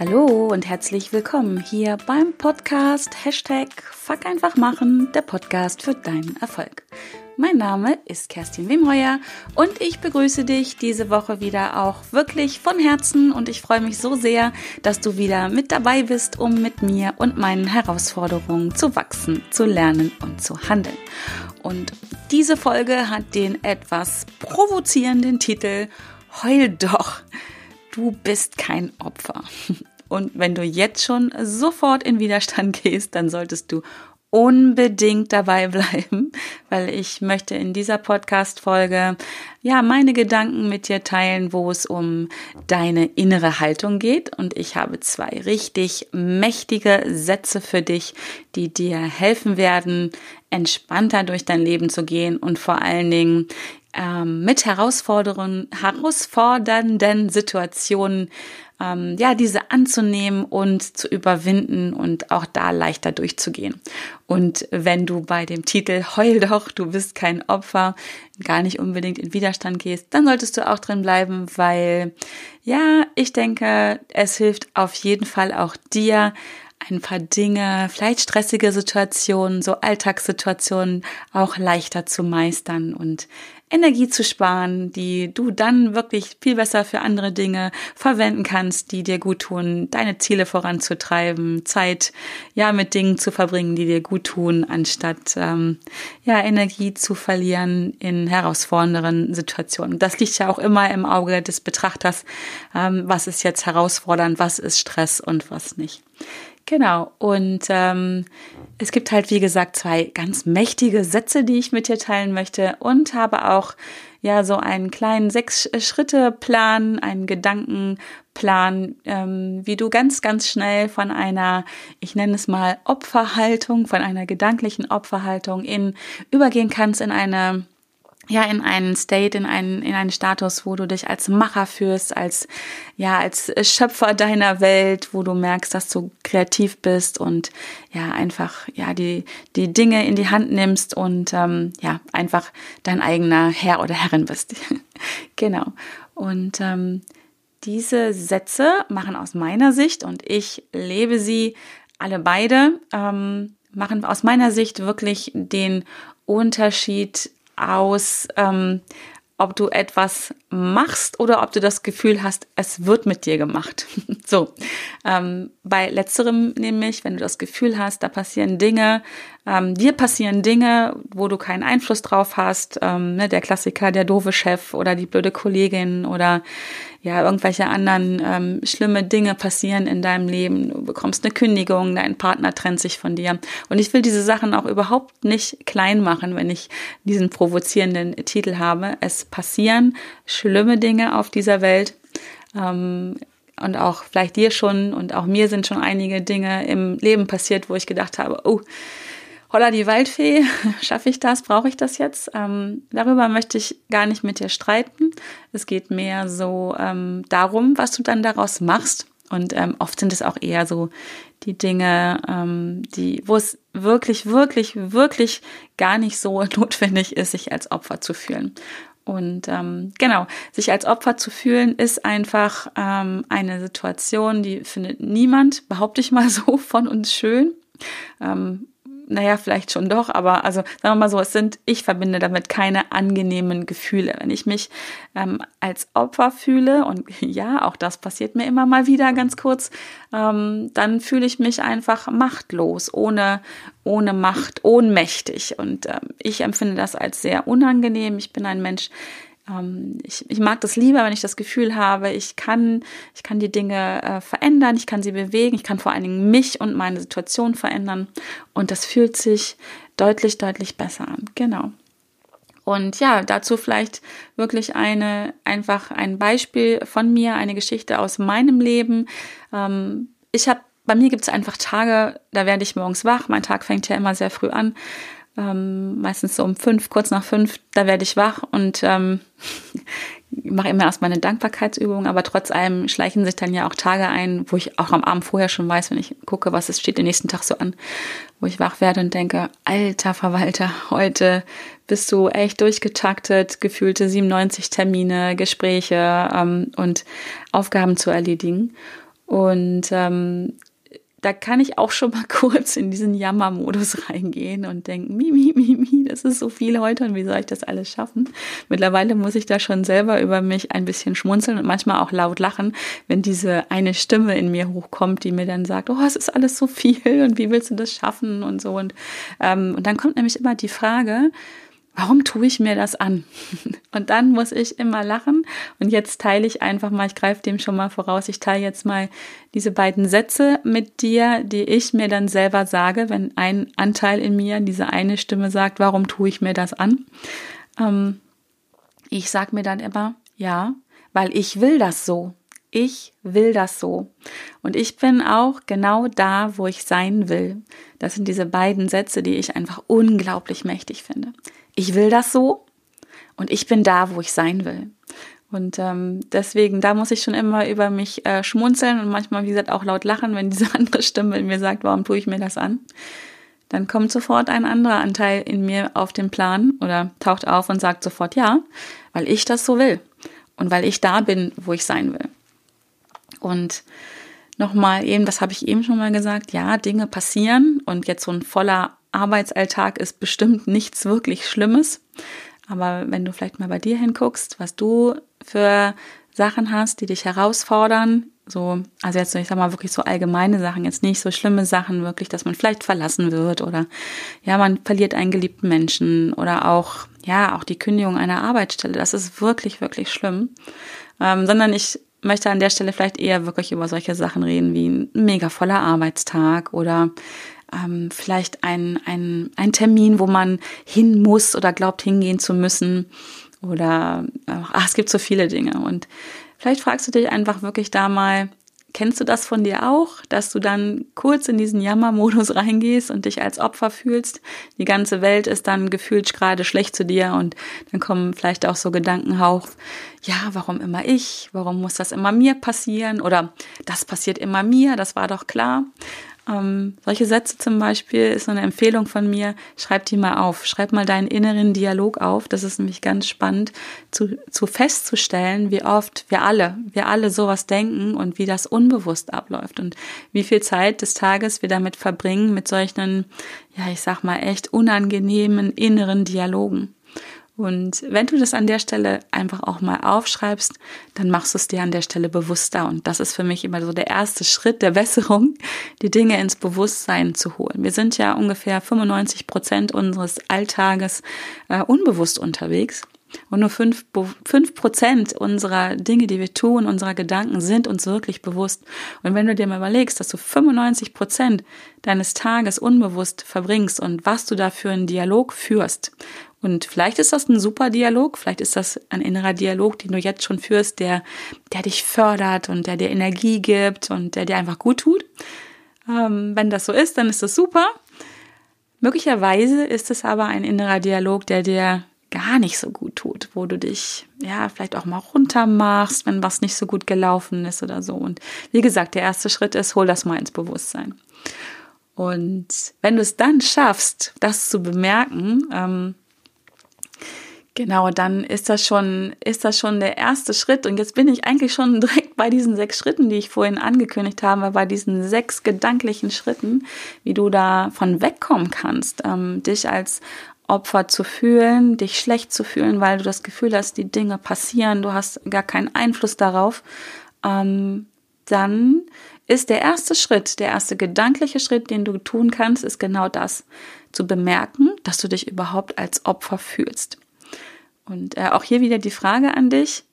Hallo und herzlich willkommen hier beim Podcast Hashtag Fuck einfach machen, der Podcast für deinen Erfolg. Mein Name ist Kerstin Wemheuer und ich begrüße dich diese Woche wieder auch wirklich von Herzen und ich freue mich so sehr, dass du wieder mit dabei bist, um mit mir und meinen Herausforderungen zu wachsen, zu lernen und zu handeln. Und diese Folge hat den etwas provozierenden Titel Heul doch du bist kein Opfer. Und wenn du jetzt schon sofort in Widerstand gehst, dann solltest du unbedingt dabei bleiben, weil ich möchte in dieser Podcast-Folge ja meine Gedanken mit dir teilen, wo es um deine innere Haltung geht. Und ich habe zwei richtig mächtige Sätze für dich, die dir helfen werden, entspannter durch dein Leben zu gehen und vor allen Dingen ähm, mit herausfordernden, Situationen ähm, ja, diese anzunehmen und zu überwinden und auch da leichter durchzugehen. Und wenn du bei dem Titel Heul doch, du bist kein Opfer, gar nicht unbedingt in Widerstand gehst, dann solltest du auch drin bleiben, weil ja, ich denke, es hilft auf jeden Fall auch dir, ein paar Dinge, vielleicht stressige Situationen, so Alltagssituationen auch leichter zu meistern und Energie zu sparen, die du dann wirklich viel besser für andere Dinge verwenden kannst, die dir gut tun, deine Ziele voranzutreiben, Zeit ja mit Dingen zu verbringen, die dir gut tun, anstatt ähm, ja Energie zu verlieren in herausfordernden Situationen. Das liegt ja auch immer im Auge des Betrachters, ähm, was ist jetzt herausfordernd, was ist Stress und was nicht. Genau. Und ähm, es gibt halt, wie gesagt, zwei ganz mächtige Sätze, die ich mit dir teilen möchte und habe auch ja so einen kleinen Sechs-Schritte-Plan, einen Gedankenplan, ähm, wie du ganz, ganz schnell von einer, ich nenne es mal Opferhaltung, von einer gedanklichen Opferhaltung in übergehen kannst in eine ja in einen State, in einen in einen Status, wo du dich als Macher führst, als ja als Schöpfer deiner Welt, wo du merkst, dass du kreativ bist und ja einfach ja die die Dinge in die Hand nimmst und ähm, ja einfach dein eigener Herr oder Herrin bist. genau. Und ähm, diese Sätze machen aus meiner Sicht und ich lebe sie alle beide ähm, machen aus meiner Sicht wirklich den Unterschied aus, ähm, ob du etwas machst oder ob du das Gefühl hast, es wird mit dir gemacht. so, ähm, bei letzterem nämlich, wenn du das Gefühl hast, da passieren Dinge, ähm, dir passieren Dinge, wo du keinen Einfluss drauf hast, ähm, ne, der Klassiker, der doofe Chef oder die blöde Kollegin oder ja, irgendwelche anderen ähm, schlimme Dinge passieren in deinem Leben. Du bekommst eine Kündigung, dein Partner trennt sich von dir. Und ich will diese Sachen auch überhaupt nicht klein machen, wenn ich diesen provozierenden Titel habe. Es passieren schlimme Dinge auf dieser Welt. Ähm, und auch vielleicht dir schon und auch mir sind schon einige Dinge im Leben passiert, wo ich gedacht habe, oh, holla die Waldfee, schaffe ich das, brauche ich das jetzt? Ähm, darüber möchte ich gar nicht mit dir streiten. Es geht mehr so ähm, darum, was du dann daraus machst. Und ähm, oft sind es auch eher so die Dinge, ähm, die, wo es wirklich, wirklich, wirklich gar nicht so notwendig ist, sich als Opfer zu fühlen. Und ähm, genau, sich als Opfer zu fühlen, ist einfach ähm, eine Situation, die findet niemand, behaupte ich mal so, von uns schön. Ähm, naja, vielleicht schon doch, aber also sagen wir mal so, es sind, ich verbinde damit keine angenehmen Gefühle. Wenn ich mich ähm, als Opfer fühle, und ja, auch das passiert mir immer mal wieder ganz kurz, ähm, dann fühle ich mich einfach machtlos, ohne, ohne Macht, ohnmächtig. Und ähm, ich empfinde das als sehr unangenehm. Ich bin ein Mensch, ich, ich mag das lieber, wenn ich das Gefühl habe, ich kann, ich kann die Dinge äh, verändern, ich kann sie bewegen, ich kann vor allen Dingen mich und meine Situation verändern. Und das fühlt sich deutlich, deutlich besser an. Genau. Und ja, dazu vielleicht wirklich eine, einfach ein Beispiel von mir, eine Geschichte aus meinem Leben. Ähm, ich habe, bei mir gibt es einfach Tage, da werde ich morgens wach. Mein Tag fängt ja immer sehr früh an ähm, meistens so um fünf, kurz nach fünf, da werde ich wach und ähm, mache immer erst meine Dankbarkeitsübung, aber trotz allem schleichen sich dann ja auch Tage ein, wo ich auch am Abend vorher schon weiß, wenn ich gucke, was es steht den nächsten Tag so an, wo ich wach werde und denke, alter Verwalter, heute bist du echt durchgetaktet, gefühlte 97 Termine, Gespräche ähm, und Aufgaben zu erledigen. Und ähm, da kann ich auch schon mal kurz in diesen Jammermodus reingehen und denken, mi, mi, mi, mi, das ist so viel heute und wie soll ich das alles schaffen? Mittlerweile muss ich da schon selber über mich ein bisschen schmunzeln und manchmal auch laut lachen, wenn diese eine Stimme in mir hochkommt, die mir dann sagt, oh, es ist alles so viel und wie willst du das schaffen und so. Und, ähm, und dann kommt nämlich immer die Frage, warum tue ich mir das an? Und dann muss ich immer lachen. Und jetzt teile ich einfach mal, ich greife dem schon mal voraus, ich teile jetzt mal diese beiden Sätze mit dir, die ich mir dann selber sage, wenn ein Anteil in mir, diese eine Stimme sagt, warum tue ich mir das an? Ähm, ich sage mir dann immer, ja, weil ich will das so. Ich will das so. Und ich bin auch genau da, wo ich sein will. Das sind diese beiden Sätze, die ich einfach unglaublich mächtig finde ich will das so und ich bin da, wo ich sein will. Und ähm, deswegen, da muss ich schon immer über mich äh, schmunzeln und manchmal, wie gesagt, auch laut lachen, wenn diese andere Stimme in mir sagt, warum tue ich mir das an? Dann kommt sofort ein anderer Anteil in mir auf den Plan oder taucht auf und sagt sofort ja, weil ich das so will und weil ich da bin, wo ich sein will. Und nochmal eben, das habe ich eben schon mal gesagt, ja, Dinge passieren und jetzt so ein voller Arbeitsalltag ist bestimmt nichts wirklich Schlimmes. Aber wenn du vielleicht mal bei dir hinguckst, was du für Sachen hast, die dich herausfordern, so, also jetzt, ich sag mal, wirklich so allgemeine Sachen, jetzt nicht so schlimme Sachen, wirklich, dass man vielleicht verlassen wird oder ja, man verliert einen geliebten Menschen oder auch, ja, auch die Kündigung einer Arbeitsstelle, das ist wirklich, wirklich schlimm. Ähm, sondern ich möchte an der Stelle vielleicht eher wirklich über solche Sachen reden wie ein mega voller Arbeitstag oder ähm, vielleicht ein, ein, ein Termin, wo man hin muss oder glaubt hingehen zu müssen. Oder ach, es gibt so viele Dinge. Und vielleicht fragst du dich einfach wirklich da mal, kennst du das von dir auch, dass du dann kurz in diesen Jammermodus reingehst und dich als Opfer fühlst? Die ganze Welt ist dann gefühlt gerade schlecht zu dir und dann kommen vielleicht auch so Gedanken auf, ja, warum immer ich? Warum muss das immer mir passieren? Oder das passiert immer mir, das war doch klar. Ähm, solche Sätze zum Beispiel ist so eine Empfehlung von mir. Schreib die mal auf. Schreib mal deinen inneren Dialog auf. Das ist nämlich ganz spannend zu, zu festzustellen, wie oft wir alle, wir alle sowas denken und wie das unbewusst abläuft und wie viel Zeit des Tages wir damit verbringen mit solchen, ja, ich sag mal echt unangenehmen inneren Dialogen. Und wenn du das an der Stelle einfach auch mal aufschreibst, dann machst du es dir an der Stelle bewusster. Und das ist für mich immer so der erste Schritt der Besserung, die Dinge ins Bewusstsein zu holen. Wir sind ja ungefähr 95 Prozent unseres Alltages äh, unbewusst unterwegs. Und nur fünf, fünf Prozent unserer Dinge, die wir tun, unserer Gedanken sind uns wirklich bewusst. Und wenn du dir mal überlegst, dass du 95 Prozent deines Tages unbewusst verbringst und was du da für einen Dialog führst und vielleicht ist das ein super Dialog, vielleicht ist das ein innerer Dialog, den du jetzt schon führst, der, der dich fördert und der dir Energie gibt und der dir einfach gut tut. Ähm, wenn das so ist, dann ist das super. Möglicherweise ist es aber ein innerer Dialog, der dir gar nicht so gut tut, wo du dich ja vielleicht auch mal runter machst, wenn was nicht so gut gelaufen ist oder so. Und wie gesagt, der erste Schritt ist, hol das mal ins Bewusstsein. Und wenn du es dann schaffst, das zu bemerken, ähm, Genau, dann ist das schon, ist das schon der erste Schritt. Und jetzt bin ich eigentlich schon direkt bei diesen sechs Schritten, die ich vorhin angekündigt habe, bei diesen sechs gedanklichen Schritten, wie du davon wegkommen kannst, ähm, dich als Opfer zu fühlen, dich schlecht zu fühlen, weil du das Gefühl hast, die Dinge passieren, du hast gar keinen Einfluss darauf, ähm, dann ist der erste Schritt, der erste gedankliche Schritt, den du tun kannst, ist genau das, zu bemerken, dass du dich überhaupt als Opfer fühlst. Und äh, auch hier wieder die Frage an dich,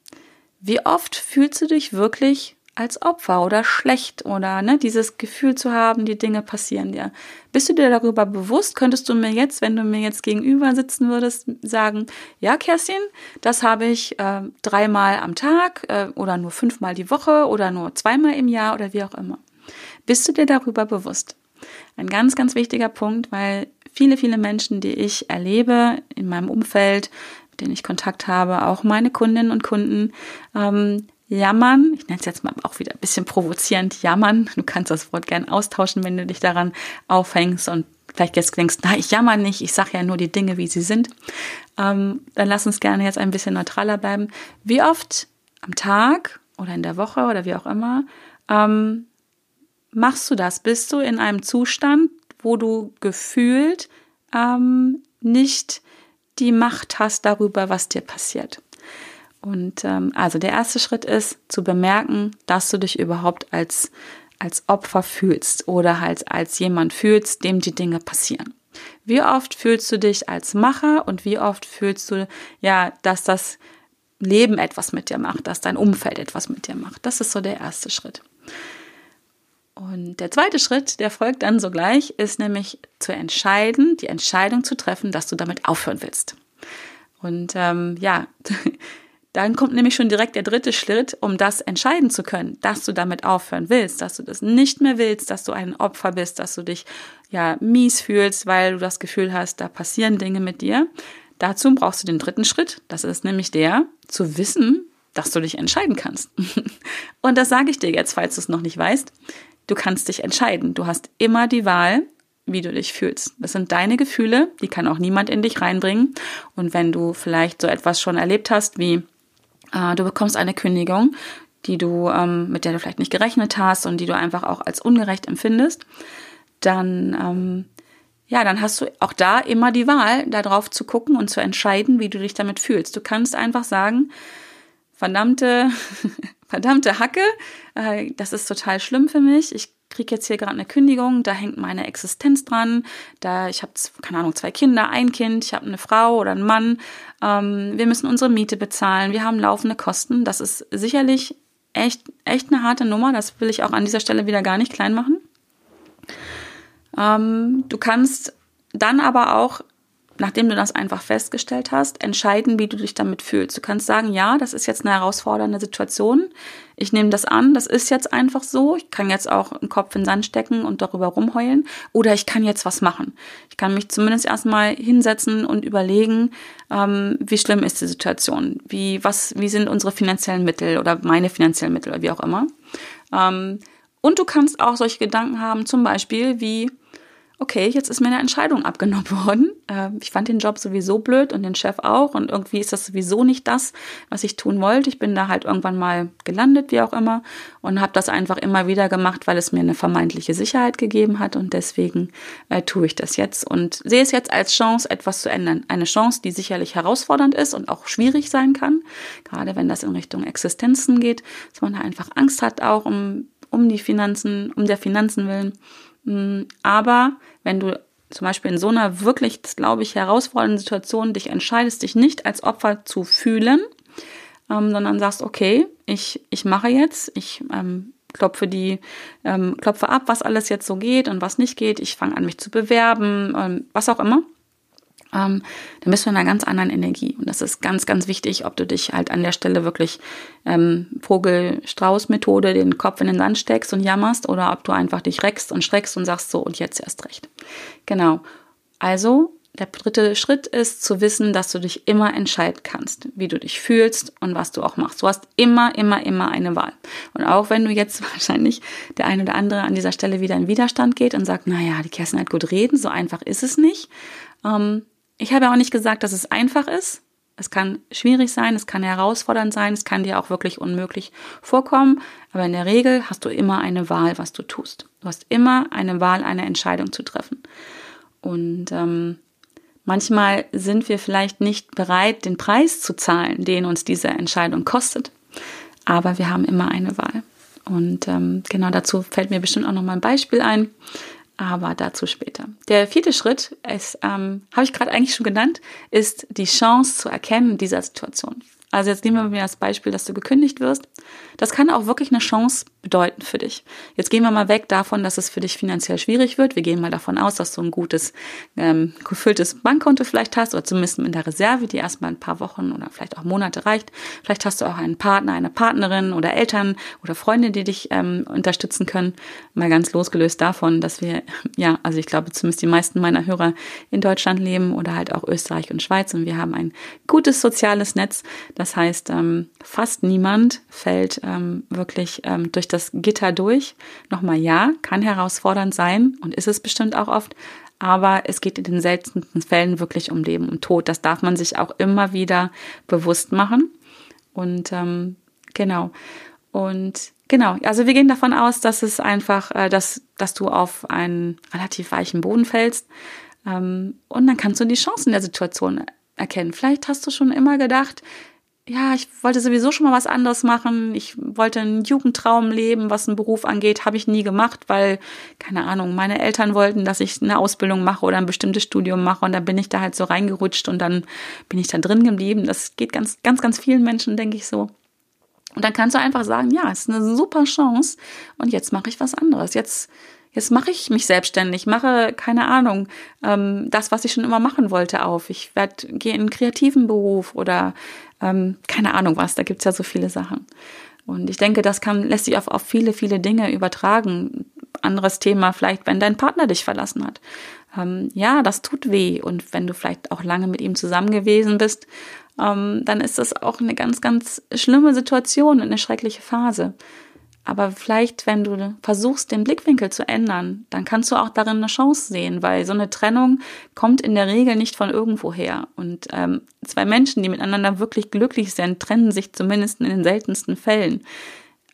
wie oft fühlst du dich wirklich als Opfer oder schlecht oder ne, dieses Gefühl zu haben, die Dinge passieren dir. Bist du dir darüber bewusst? Könntest du mir jetzt, wenn du mir jetzt gegenüber sitzen würdest, sagen, ja, Kerstin, das habe ich äh, dreimal am Tag äh, oder nur fünfmal die Woche oder nur zweimal im Jahr oder wie auch immer. Bist du dir darüber bewusst? Ein ganz, ganz wichtiger Punkt, weil viele, viele Menschen, die ich erlebe in meinem Umfeld, denen ich Kontakt habe, auch meine Kundinnen und Kunden, ähm, jammern, ich nenne es jetzt mal auch wieder ein bisschen provozierend, jammern. Du kannst das Wort gern austauschen, wenn du dich daran aufhängst und vielleicht jetzt denkst, na, ich jammer nicht, ich sage ja nur die Dinge, wie sie sind. Ähm, dann lass uns gerne jetzt ein bisschen neutraler bleiben. Wie oft am Tag oder in der Woche oder wie auch immer ähm, machst du das? Bist du in einem Zustand, wo du gefühlt ähm, nicht die Macht hast darüber, was dir passiert? Und ähm, also der erste Schritt ist zu bemerken, dass du dich überhaupt als, als Opfer fühlst oder halt als jemand fühlst, dem die Dinge passieren. Wie oft fühlst du dich als Macher und wie oft fühlst du, ja, dass das Leben etwas mit dir macht, dass dein Umfeld etwas mit dir macht. Das ist so der erste Schritt. Und der zweite Schritt, der folgt dann sogleich, ist nämlich zu entscheiden, die Entscheidung zu treffen, dass du damit aufhören willst. Und ähm, ja, dann kommt nämlich schon direkt der dritte Schritt, um das entscheiden zu können, dass du damit aufhören willst, dass du das nicht mehr willst, dass du ein Opfer bist, dass du dich ja mies fühlst, weil du das Gefühl hast, da passieren Dinge mit dir. Dazu brauchst du den dritten Schritt. Das ist nämlich der, zu wissen, dass du dich entscheiden kannst. Und das sage ich dir jetzt, falls du es noch nicht weißt. Du kannst dich entscheiden. Du hast immer die Wahl, wie du dich fühlst. Das sind deine Gefühle, die kann auch niemand in dich reinbringen. Und wenn du vielleicht so etwas schon erlebt hast, wie äh, du bekommst eine Kündigung, die du, ähm, mit der du vielleicht nicht gerechnet hast und die du einfach auch als ungerecht empfindest, dann, ähm, ja, dann hast du auch da immer die Wahl, darauf zu gucken und zu entscheiden, wie du dich damit fühlst. Du kannst einfach sagen, verdammte, verdammte Hacke, äh, das ist total schlimm für mich. Ich kriege jetzt hier gerade eine Kündigung, da hängt meine Existenz dran. Da ich habe keine Ahnung zwei Kinder, ein Kind, ich habe eine Frau oder einen Mann. Ähm, wir müssen unsere Miete bezahlen, wir haben laufende Kosten. Das ist sicherlich echt echt eine harte Nummer. Das will ich auch an dieser Stelle wieder gar nicht klein machen. Ähm, du kannst dann aber auch nachdem du das einfach festgestellt hast, entscheiden, wie du dich damit fühlst. Du kannst sagen, ja, das ist jetzt eine herausfordernde Situation. Ich nehme das an, das ist jetzt einfach so. Ich kann jetzt auch einen Kopf in den Sand stecken und darüber rumheulen. Oder ich kann jetzt was machen. Ich kann mich zumindest erstmal hinsetzen und überlegen, ähm, wie schlimm ist die Situation? Wie, was, wie sind unsere finanziellen Mittel oder meine finanziellen Mittel oder wie auch immer? Ähm, und du kannst auch solche Gedanken haben, zum Beispiel wie, okay, jetzt ist mir eine Entscheidung abgenommen worden. Äh, ich fand den Job sowieso blöd und den Chef auch und irgendwie ist das sowieso nicht das, was ich tun wollte. Ich bin da halt irgendwann mal gelandet, wie auch immer, und habe das einfach immer wieder gemacht, weil es mir eine vermeintliche Sicherheit gegeben hat und deswegen äh, tue ich das jetzt und sehe es jetzt als Chance, etwas zu ändern. Eine Chance, die sicherlich herausfordernd ist und auch schwierig sein kann, gerade wenn das in Richtung Existenzen geht, dass man da einfach Angst hat auch um um die Finanzen, um der Finanzen willen. Mm, aber wenn du zum Beispiel in so einer wirklich, glaube ich, herausfordernden Situation dich entscheidest, dich nicht als Opfer zu fühlen, ähm, sondern sagst, okay, ich, ich mache jetzt, ich ähm, klopfe die, ähm, klopfe ab, was alles jetzt so geht und was nicht geht, ich fange an, mich zu bewerben, ähm, was auch immer ähm, dann bist du in einer ganz anderen Energie. Und das ist ganz, ganz wichtig, ob du dich halt an der Stelle wirklich ähm, Vogel-Strauß-Methode den Kopf in den Sand steckst und jammerst oder ob du einfach dich reckst und streckst und sagst so und jetzt erst recht. Genau. Also der dritte Schritt ist zu wissen, dass du dich immer entscheiden kannst, wie du dich fühlst und was du auch machst. Du hast immer, immer, immer eine Wahl. Und auch wenn du jetzt wahrscheinlich der eine oder andere an dieser Stelle wieder in Widerstand geht und sagt, naja, die Kerstin hat gut reden, so einfach ist es nicht. Ähm, ich habe auch nicht gesagt, dass es einfach ist. Es kann schwierig sein, es kann herausfordernd sein, es kann dir auch wirklich unmöglich vorkommen. Aber in der Regel hast du immer eine Wahl, was du tust. Du hast immer eine Wahl, eine Entscheidung zu treffen. Und ähm, manchmal sind wir vielleicht nicht bereit, den Preis zu zahlen, den uns diese Entscheidung kostet. Aber wir haben immer eine Wahl. Und ähm, genau dazu fällt mir bestimmt auch noch mal ein Beispiel ein aber dazu später. Der vierte Schritt, ist, ähm, habe ich gerade eigentlich schon genannt, ist die Chance zu erkennen dieser Situation. Also jetzt nehmen wir mal das Beispiel, dass du gekündigt wirst. Das kann auch wirklich eine Chance bedeuten für dich. Jetzt gehen wir mal weg davon, dass es für dich finanziell schwierig wird. Wir gehen mal davon aus, dass du ein gutes, ähm, gefülltes Bankkonto vielleicht hast oder zumindest in der Reserve, die erstmal ein paar Wochen oder vielleicht auch Monate reicht. Vielleicht hast du auch einen Partner, eine Partnerin oder Eltern oder Freunde, die dich ähm, unterstützen können. Mal ganz losgelöst davon, dass wir, ja, also ich glaube zumindest die meisten meiner Hörer in Deutschland leben oder halt auch Österreich und Schweiz und wir haben ein gutes soziales Netz. Das heißt, ähm, fast niemand fällt ähm, wirklich ähm, durch das das Gitter durch. Nochmal ja, kann herausfordernd sein und ist es bestimmt auch oft, aber es geht in den seltensten Fällen wirklich um Leben und Tod. Das darf man sich auch immer wieder bewusst machen. Und ähm, genau. Und genau, also wir gehen davon aus, dass es einfach, äh, dass, dass du auf einen relativ weichen Boden fällst. Ähm, und dann kannst du die Chancen der Situation erkennen. Vielleicht hast du schon immer gedacht, ja, ich wollte sowieso schon mal was anderes machen. Ich wollte einen Jugendtraum leben, was einen Beruf angeht, habe ich nie gemacht, weil, keine Ahnung, meine Eltern wollten, dass ich eine Ausbildung mache oder ein bestimmtes Studium mache und dann bin ich da halt so reingerutscht und dann bin ich da drin geblieben. Das geht ganz, ganz, ganz vielen Menschen, denke ich so. Und dann kannst du einfach sagen, ja, es ist eine super Chance und jetzt mache ich was anderes. Jetzt jetzt mache ich mich selbstständig, mache, keine Ahnung, ähm, das, was ich schon immer machen wollte, auf. Ich werde, gehe in einen kreativen Beruf oder ähm, keine Ahnung was, da gibt's ja so viele Sachen. Und ich denke, das kann, lässt sich auf, auf viele, viele Dinge übertragen. Anderes Thema vielleicht, wenn dein Partner dich verlassen hat. Ähm, ja, das tut weh. Und wenn du vielleicht auch lange mit ihm zusammen gewesen bist, ähm, dann ist das auch eine ganz, ganz schlimme Situation und eine schreckliche Phase. Aber vielleicht, wenn du versuchst, den Blickwinkel zu ändern, dann kannst du auch darin eine Chance sehen, weil so eine Trennung kommt in der Regel nicht von irgendwoher. Und ähm, zwei Menschen, die miteinander wirklich glücklich sind, trennen sich zumindest in den seltensten Fällen.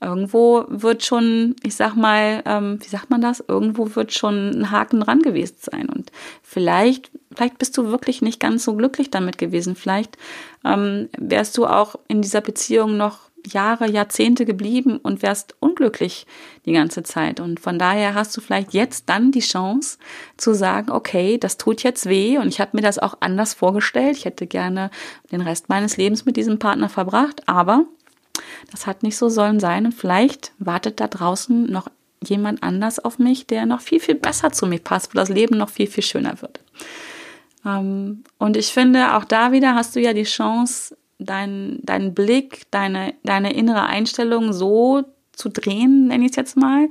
Irgendwo wird schon, ich sag mal, ähm, wie sagt man das? Irgendwo wird schon ein Haken dran gewesen sein. Und vielleicht, vielleicht bist du wirklich nicht ganz so glücklich damit gewesen. Vielleicht ähm, wärst du auch in dieser Beziehung noch Jahre, Jahrzehnte geblieben und wärst unglücklich die ganze Zeit. Und von daher hast du vielleicht jetzt dann die Chance zu sagen, okay, das tut jetzt weh und ich habe mir das auch anders vorgestellt. Ich hätte gerne den Rest meines Lebens mit diesem Partner verbracht, aber das hat nicht so sollen sein und vielleicht wartet da draußen noch jemand anders auf mich, der noch viel, viel besser zu mir passt, wo das Leben noch viel, viel schöner wird. Ähm, und ich finde, auch da wieder hast du ja die Chance, deinen dein Blick, deine, deine innere Einstellung so zu drehen, nenne ich es jetzt mal,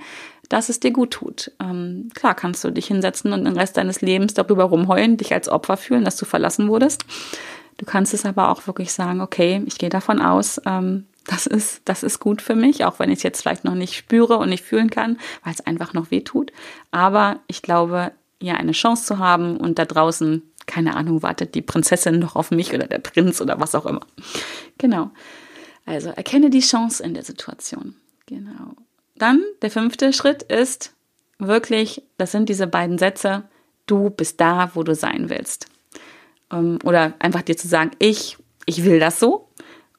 dass es dir gut tut. Ähm, klar kannst du dich hinsetzen und den Rest deines Lebens darüber rumheulen, dich als Opfer fühlen, dass du verlassen wurdest. Du kannst es aber auch wirklich sagen, okay, ich gehe davon aus, ähm, das ist, das ist gut für mich, auch wenn ich es jetzt vielleicht noch nicht spüre und nicht fühlen kann, weil es einfach noch weh tut. Aber ich glaube, ja, eine Chance zu haben und da draußen keine Ahnung, wartet die Prinzessin noch auf mich oder der Prinz oder was auch immer. Genau. Also erkenne die Chance in der Situation. Genau. Dann der fünfte Schritt ist wirklich, das sind diese beiden Sätze, du bist da, wo du sein willst. Ähm, oder einfach dir zu sagen, ich, ich will das so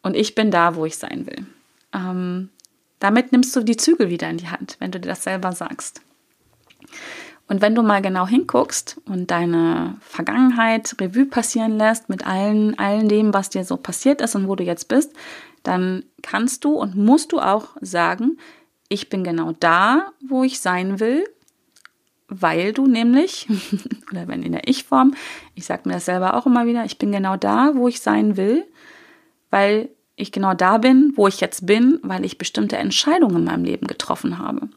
und ich bin da, wo ich sein will. Ähm, damit nimmst du die Zügel wieder in die Hand, wenn du dir das selber sagst. Und wenn du mal genau hinguckst und deine Vergangenheit Revue passieren lässt mit allen, allen dem, was dir so passiert ist und wo du jetzt bist, dann kannst du und musst du auch sagen, ich bin genau da, wo ich sein will, weil du nämlich, oder wenn in der Ich-Form, ich sage mir das selber auch immer wieder, ich bin genau da, wo ich sein will, weil ich genau da bin, wo ich jetzt bin, weil ich bestimmte Entscheidungen in meinem Leben getroffen habe.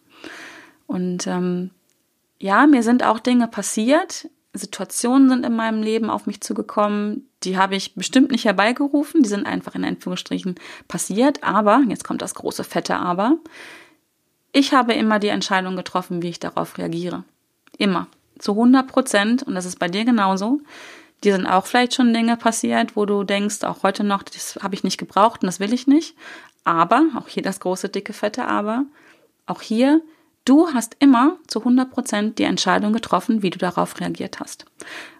Und ähm, ja, mir sind auch Dinge passiert, Situationen sind in meinem Leben auf mich zugekommen, die habe ich bestimmt nicht herbeigerufen, die sind einfach in Anführungsstrichen passiert, aber, jetzt kommt das große fette Aber, ich habe immer die Entscheidung getroffen, wie ich darauf reagiere. Immer. Zu 100 Prozent, und das ist bei dir genauso. Dir sind auch vielleicht schon Dinge passiert, wo du denkst, auch heute noch, das habe ich nicht gebraucht und das will ich nicht. Aber, auch hier das große, dicke, fette Aber, auch hier Du hast immer zu 100 Prozent die Entscheidung getroffen, wie du darauf reagiert hast.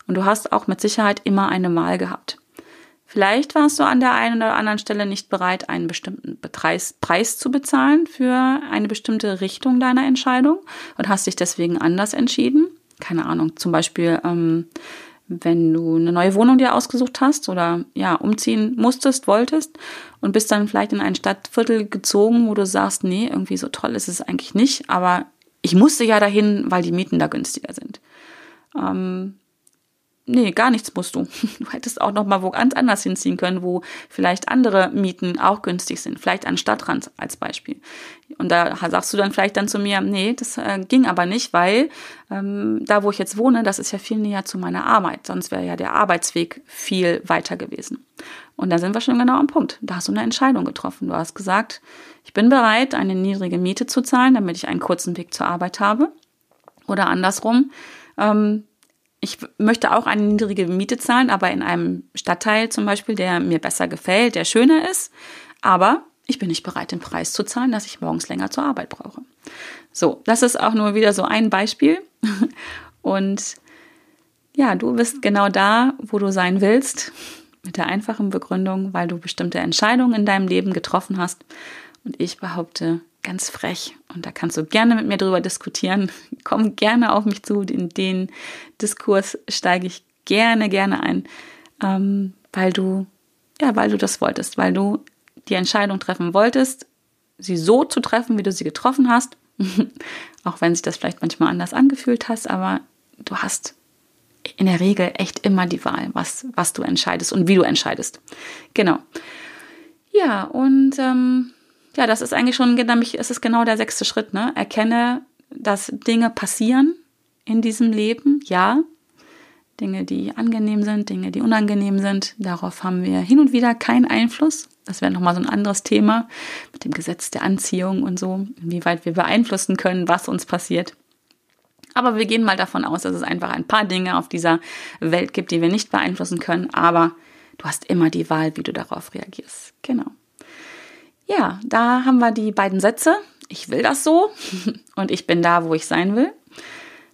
Und du hast auch mit Sicherheit immer eine Wahl gehabt. Vielleicht warst du an der einen oder anderen Stelle nicht bereit, einen bestimmten Preis, zu bezahlen für eine bestimmte Richtung deiner Entscheidung und hast dich deswegen anders entschieden. Keine Ahnung, zum Beispiel ähm, wenn du eine neue Wohnung dir ausgesucht hast oder ja, umziehen musstest, wolltest und bist dann vielleicht in ein Stadtviertel gezogen, wo du sagst, nee, irgendwie so toll ist es eigentlich nicht, aber ich musste ja dahin, weil die Mieten da günstiger sind. Ähm, Nee, gar nichts musst du. Du hättest auch noch mal wo ganz anders hinziehen können, wo vielleicht andere Mieten auch günstig sind. Vielleicht an Stadtrand als Beispiel. Und da sagst du dann vielleicht dann zu mir, nee, das äh, ging aber nicht, weil ähm, da, wo ich jetzt wohne, das ist ja viel näher zu meiner Arbeit. Sonst wäre ja der Arbeitsweg viel weiter gewesen. Und da sind wir schon genau am Punkt. Da hast du eine Entscheidung getroffen. Du hast gesagt, ich bin bereit, eine niedrige Miete zu zahlen, damit ich einen kurzen Weg zur Arbeit habe. Oder andersrum, ähm, ich möchte auch eine niedrige Miete zahlen, aber in einem Stadtteil zum Beispiel, der mir besser gefällt, der schöner ist. Aber ich bin nicht bereit, den Preis zu zahlen, dass ich morgens länger zur Arbeit brauche. So, das ist auch nur wieder so ein Beispiel. Und ja, du bist genau da, wo du sein willst, mit der einfachen Begründung, weil du bestimmte Entscheidungen in deinem Leben getroffen hast. Und ich behaupte ganz frech, und da kannst du gerne mit mir drüber diskutieren, komm gerne auf mich zu, in den Diskurs steige ich gerne, gerne ein, ähm, weil du, ja, weil du das wolltest, weil du die Entscheidung treffen wolltest, sie so zu treffen, wie du sie getroffen hast, auch wenn sich das vielleicht manchmal anders angefühlt hast, aber du hast in der Regel echt immer die Wahl, was, was du entscheidest und wie du entscheidest. Genau. Ja, und ähm, ja, das ist eigentlich schon, nämlich, es ist genau der sechste Schritt, ne? Erkenne, dass Dinge passieren in diesem Leben, ja. Dinge, die angenehm sind, Dinge, die unangenehm sind. Darauf haben wir hin und wieder keinen Einfluss. Das wäre nochmal so ein anderes Thema mit dem Gesetz der Anziehung und so, inwieweit wir beeinflussen können, was uns passiert. Aber wir gehen mal davon aus, dass es einfach ein paar Dinge auf dieser Welt gibt, die wir nicht beeinflussen können. Aber du hast immer die Wahl, wie du darauf reagierst. Genau. Ja, da haben wir die beiden Sätze. Ich will das so und ich bin da, wo ich sein will.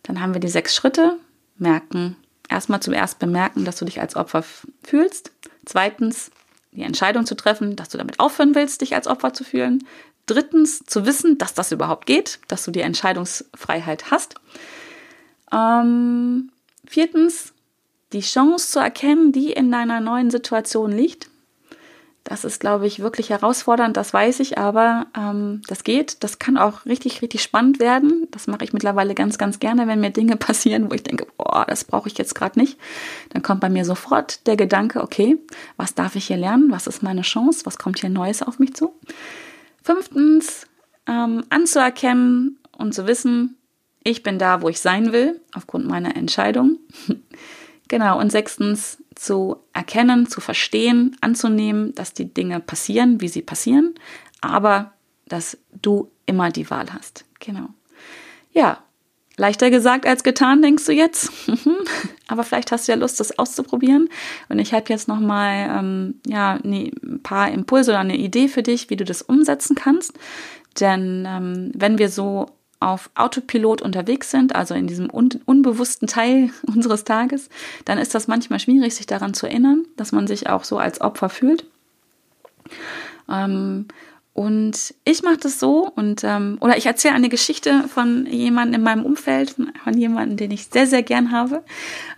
Dann haben wir die sechs Schritte. Merken, erstmal zuerst bemerken, dass du dich als Opfer fühlst. Zweitens, die Entscheidung zu treffen, dass du damit aufhören willst, dich als Opfer zu fühlen. Drittens, zu wissen, dass das überhaupt geht, dass du die Entscheidungsfreiheit hast. Ähm, viertens, die Chance zu erkennen, die in deiner neuen Situation liegt. Das ist, glaube ich, wirklich herausfordernd, das weiß ich, aber ähm, das geht. Das kann auch richtig, richtig spannend werden. Das mache ich mittlerweile ganz, ganz gerne, wenn mir Dinge passieren, wo ich denke, boah, das brauche ich jetzt gerade nicht. Dann kommt bei mir sofort der Gedanke, okay, was darf ich hier lernen? Was ist meine Chance? Was kommt hier Neues auf mich zu? Fünftens, ähm, anzuerkennen und zu wissen, ich bin da, wo ich sein will, aufgrund meiner Entscheidung. genau. Und sechstens, zu erkennen, zu verstehen, anzunehmen, dass die Dinge passieren, wie sie passieren, aber dass du immer die Wahl hast. Genau. Ja, leichter gesagt als getan, denkst du jetzt. aber vielleicht hast du ja Lust, das auszuprobieren. Und ich habe jetzt noch mal ähm, ja ne, ein paar Impulse oder eine Idee für dich, wie du das umsetzen kannst. Denn ähm, wenn wir so auf Autopilot unterwegs sind, also in diesem un unbewussten Teil unseres Tages, dann ist das manchmal schwierig, sich daran zu erinnern, dass man sich auch so als Opfer fühlt. Ähm, und ich mache das so und ähm, oder ich erzähle eine Geschichte von jemandem in meinem Umfeld, von jemandem, den ich sehr, sehr gern habe,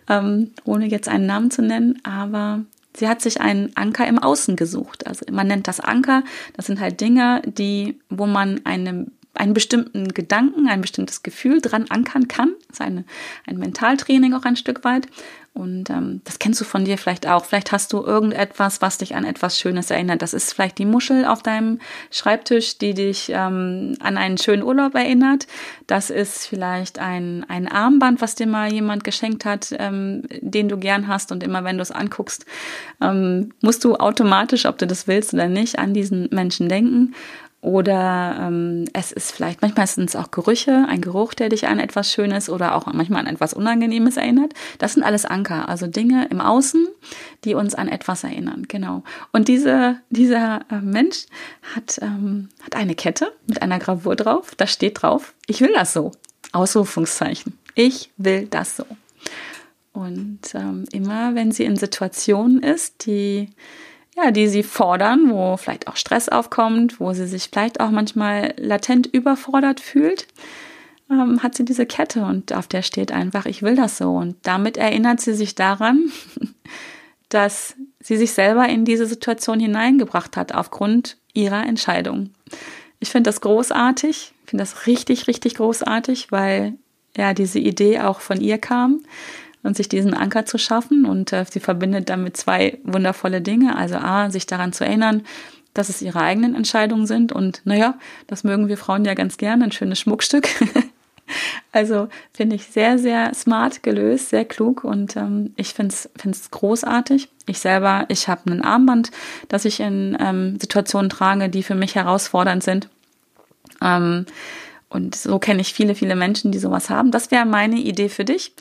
ähm, ohne jetzt einen Namen zu nennen, aber sie hat sich einen Anker im Außen gesucht. Also man nennt das Anker, das sind halt Dinge, die, wo man eine einen bestimmten Gedanken, ein bestimmtes Gefühl dran ankern kann. Das ist eine, ein Mentaltraining auch ein Stück weit. Und ähm, das kennst du von dir vielleicht auch. Vielleicht hast du irgendetwas, was dich an etwas Schönes erinnert. Das ist vielleicht die Muschel auf deinem Schreibtisch, die dich ähm, an einen schönen Urlaub erinnert. Das ist vielleicht ein, ein Armband, was dir mal jemand geschenkt hat, ähm, den du gern hast. Und immer wenn du es anguckst, ähm, musst du automatisch, ob du das willst oder nicht, an diesen Menschen denken. Oder ähm, es ist vielleicht, manchmal sind es auch Gerüche, ein Geruch, der dich an etwas Schönes oder auch manchmal an etwas Unangenehmes erinnert. Das sind alles Anker, also Dinge im Außen, die uns an etwas erinnern. Genau. Und diese, dieser äh, Mensch hat, ähm, hat eine Kette mit einer Gravur drauf. Da steht drauf, ich will das so. Ausrufungszeichen. Ich will das so. Und ähm, immer, wenn sie in Situationen ist, die ja, die sie fordern, wo vielleicht auch Stress aufkommt, wo sie sich vielleicht auch manchmal latent überfordert fühlt, ähm, hat sie diese Kette und auf der steht einfach, ich will das so. Und damit erinnert sie sich daran, dass sie sich selber in diese Situation hineingebracht hat aufgrund ihrer Entscheidung. Ich finde das großartig, finde das richtig, richtig großartig, weil ja diese Idee auch von ihr kam und sich diesen Anker zu schaffen. Und äh, sie verbindet damit zwei wundervolle Dinge. Also A, sich daran zu erinnern, dass es ihre eigenen Entscheidungen sind. Und naja, das mögen wir Frauen ja ganz gerne, ein schönes Schmuckstück. also finde ich sehr, sehr smart gelöst, sehr klug und ähm, ich finde es großartig. Ich selber, ich habe ein Armband, das ich in ähm, Situationen trage, die für mich herausfordernd sind. Ähm, und so kenne ich viele, viele Menschen, die sowas haben. Das wäre meine Idee für dich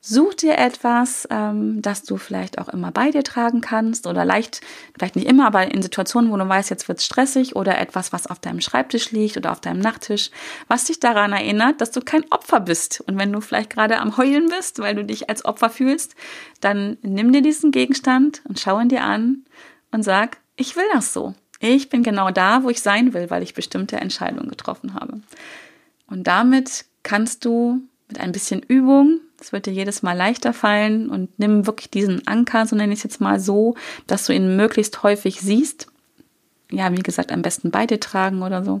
Such dir etwas, ähm, das du vielleicht auch immer bei dir tragen kannst oder leicht, vielleicht nicht immer, aber in Situationen, wo du weißt, jetzt wird's stressig oder etwas, was auf deinem Schreibtisch liegt oder auf deinem Nachttisch, was dich daran erinnert, dass du kein Opfer bist. Und wenn du vielleicht gerade am Heulen bist, weil du dich als Opfer fühlst, dann nimm dir diesen Gegenstand und schau ihn dir an und sag, ich will das so. Ich bin genau da, wo ich sein will, weil ich bestimmte Entscheidungen getroffen habe. Und damit kannst du mit ein bisschen Übung es wird dir jedes Mal leichter fallen und nimm wirklich diesen Anker, so nenne ich es jetzt mal so, dass du ihn möglichst häufig siehst. Ja, wie gesagt, am besten beide tragen oder so.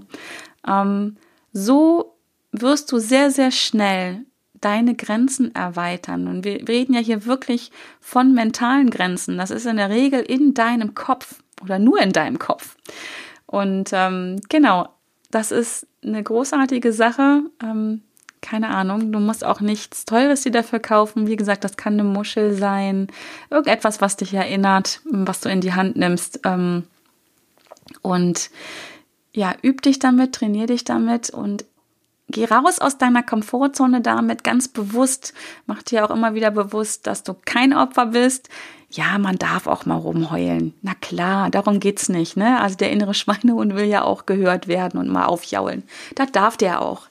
Ähm, so wirst du sehr, sehr schnell deine Grenzen erweitern. Und wir reden ja hier wirklich von mentalen Grenzen. Das ist in der Regel in deinem Kopf oder nur in deinem Kopf. Und ähm, genau, das ist eine großartige Sache. Ähm, keine Ahnung, du musst auch nichts Teures dir dafür kaufen. Wie gesagt, das kann eine Muschel sein, irgendetwas, was dich erinnert, was du in die Hand nimmst. Ähm, und ja, üb dich damit, trainier dich damit und geh raus aus deiner Komfortzone damit ganz bewusst. Mach dir auch immer wieder bewusst, dass du kein Opfer bist. Ja, man darf auch mal rumheulen. Na klar, darum geht's nicht, ne? Also der innere Schweinehund will ja auch gehört werden und mal aufjaulen. Das darf der auch.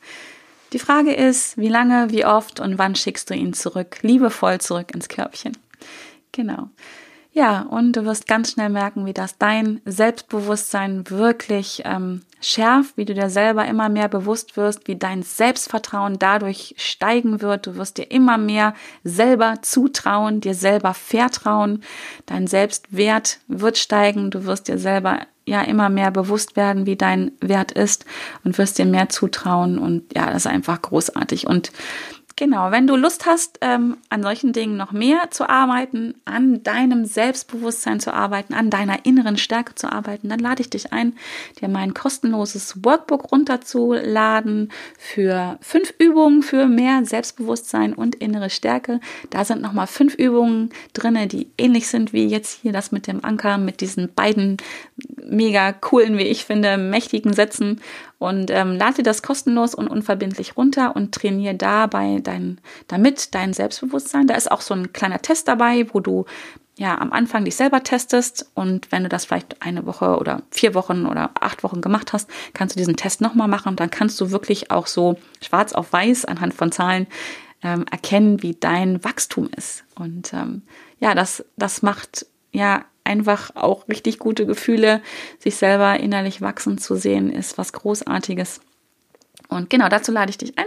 Die Frage ist, wie lange, wie oft und wann schickst du ihn zurück, liebevoll zurück ins Körbchen. Genau. Ja, und du wirst ganz schnell merken, wie das dein Selbstbewusstsein wirklich ähm, schärft, wie du dir selber immer mehr bewusst wirst, wie dein Selbstvertrauen dadurch steigen wird. Du wirst dir immer mehr selber zutrauen, dir selber vertrauen. Dein Selbstwert wird steigen. Du wirst dir selber ja immer mehr bewusst werden, wie dein Wert ist und wirst dir mehr zutrauen. Und ja, das ist einfach großartig. Und Genau, wenn du Lust hast, ähm, an solchen Dingen noch mehr zu arbeiten, an deinem Selbstbewusstsein zu arbeiten, an deiner inneren Stärke zu arbeiten, dann lade ich dich ein, dir mein kostenloses Workbook runterzuladen für fünf Übungen für mehr Selbstbewusstsein und innere Stärke. Da sind nochmal fünf Übungen drinne, die ähnlich sind wie jetzt hier das mit dem Anker, mit diesen beiden mega coolen, wie ich finde, mächtigen Sätzen und ähm, lade dir das kostenlos und unverbindlich runter und trainiere dabei dein, damit dein Selbstbewusstsein. Da ist auch so ein kleiner Test dabei, wo du ja am Anfang dich selber testest und wenn du das vielleicht eine Woche oder vier Wochen oder acht Wochen gemacht hast, kannst du diesen Test nochmal machen und dann kannst du wirklich auch so schwarz auf weiß anhand von Zahlen ähm, erkennen, wie dein Wachstum ist. Und ähm, ja, das, das macht ja einfach auch richtig gute Gefühle, sich selber innerlich wachsen zu sehen, ist was Großartiges. Und genau dazu lade ich dich ein.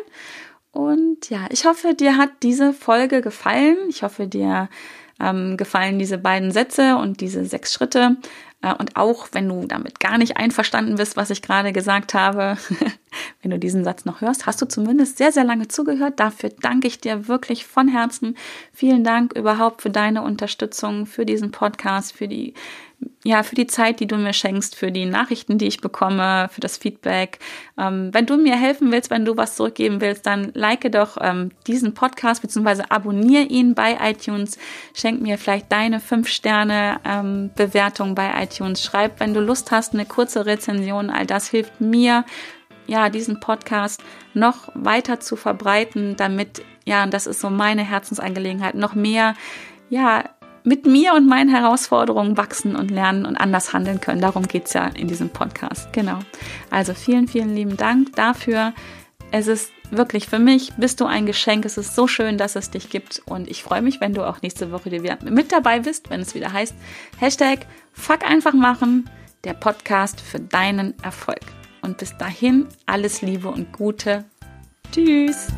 Und ja, ich hoffe, dir hat diese Folge gefallen. Ich hoffe, dir ähm, gefallen diese beiden Sätze und diese sechs Schritte. Äh, und auch wenn du damit gar nicht einverstanden bist, was ich gerade gesagt habe, wenn du diesen Satz noch hörst, hast du zumindest sehr, sehr lange zugehört. Dafür danke ich dir wirklich von Herzen. Vielen Dank überhaupt für deine Unterstützung, für diesen Podcast, für die ja, für die Zeit, die du mir schenkst, für die Nachrichten, die ich bekomme, für das Feedback. Ähm, wenn du mir helfen willst, wenn du was zurückgeben willst, dann like doch ähm, diesen Podcast bzw. abonniere ihn bei iTunes. Schenk mir vielleicht deine 5-Sterne-Bewertung ähm, bei iTunes. Schreib, wenn du Lust hast, eine kurze Rezension. All das hilft mir, ja, diesen Podcast noch weiter zu verbreiten, damit, ja, und das ist so meine Herzensangelegenheit, noch mehr, ja, mit mir und meinen Herausforderungen wachsen und lernen und anders handeln können. Darum geht es ja in diesem Podcast. Genau. Also vielen, vielen lieben Dank dafür. Es ist wirklich für mich, bist du ein Geschenk. Es ist so schön, dass es dich gibt. Und ich freue mich, wenn du auch nächste Woche wieder mit dabei bist, wenn es wieder heißt, Hashtag Fuck einfach machen, der Podcast für deinen Erfolg. Und bis dahin alles Liebe und Gute. Tschüss.